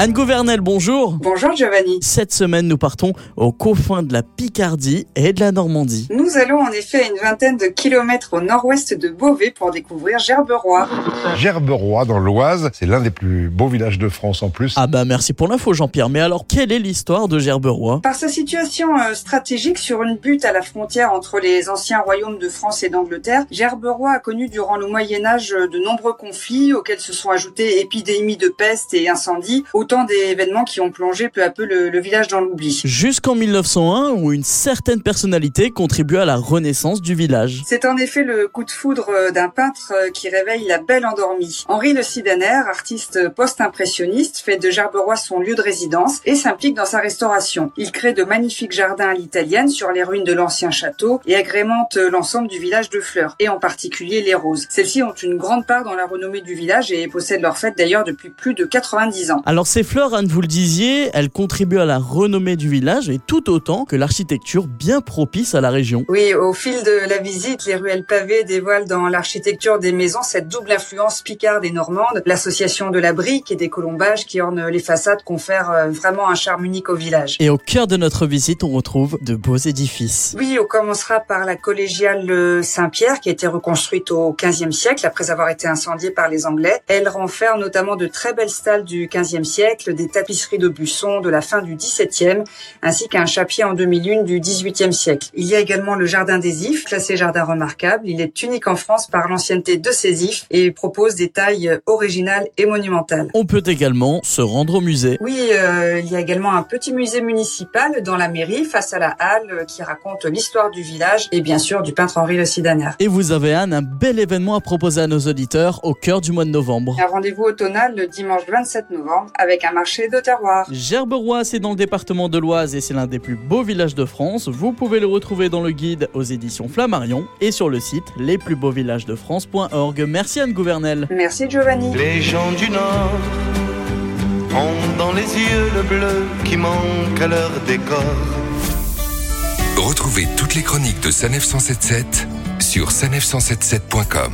Anne Gouvernel, bonjour. Bonjour Giovanni. Cette semaine, nous partons aux confins de la Picardie et de la Normandie. Nous allons en effet à une vingtaine de kilomètres au nord-ouest de Beauvais pour découvrir Gerberoy. Gerberoy dans l'Oise, c'est l'un des plus beaux villages de France en plus. Ah bah merci pour l'info Jean-Pierre, mais alors quelle est l'histoire de Gerberoy Par sa situation euh, stratégique sur une butte à la frontière entre les anciens royaumes de France et d'Angleterre, Gerberoy a connu durant le Moyen Âge de nombreux conflits auxquels se sont ajoutés épidémies de peste et incendies, autant d'événements qui ont plongé peu à peu le, le village dans l'oubli. Jusqu'en 1901 où une certaine personnalité contribue à la renaissance du village. C'est en effet le coup de foudre euh, d'un peintre euh, qui réveille la belle endormie. Henri Le Sidaner, artiste post-impressionniste, fait de Gerberoy son lieu de résidence et s'implique dans sa restauration. Il crée de magnifiques jardins à l'italienne sur les ruines de l'ancien château et agrémente euh, l'ensemble du village de fleurs, et en particulier les roses. Celles-ci ont une grande part dans la renommée du village et possèdent leur fête d'ailleurs depuis plus de 90 ans. Alors ces fleurs, Anne, vous le disiez, elles contribuent à la renommée du village et tout autant que l'architecture bien propice à la région. Oui, au fil de la visite, les ruelles pavées dévoilent dans l'architecture des maisons cette double influence picarde et normande. L'association de la brique et des colombages qui ornent les façades confèrent euh, vraiment un charme unique au village. Et au cœur de notre visite, on retrouve de beaux édifices. Oui, on commencera par la collégiale euh, Saint-Pierre qui a été reconstruite au XVe siècle après avoir été incendiée par les Anglais. Elle renferme notamment de très belles stalles du XVe siècle, des tapisseries de buissons de la fin du XVIIe, ainsi qu'un chapier en demi-lune du XVIIIe siècle. Il y a également le jardin des ifs, classé jardin remarquable. Il est unique en France par l'ancienneté de ses ifs et propose des tailles originales et monumentales. On peut également se rendre au musée. Oui, euh, il y a également un petit musée municipal dans la mairie face à la halle euh, qui raconte l'histoire du village et bien sûr du peintre Henri Le Sidaner. Et vous avez Anne un bel événement à proposer à nos auditeurs au cœur du mois de novembre. Un rendez-vous automnal le dimanche 27 novembre avec un marché de terroir. Gerberoy, c'est dans le département de l'Oise et c'est l'un des plus beaux villages de France. Vous pouvez le retrouver dans le guide aux éditions Flammarion et sur le site lesplusbeauxvillagesdefrance.org. Merci Anne Gouvernel. Merci Giovanni. Les gens du Nord ont dans les yeux le bleu qui manque à leur décor. Retrouvez toutes les chroniques de Sanef 177 sur sanef177.com.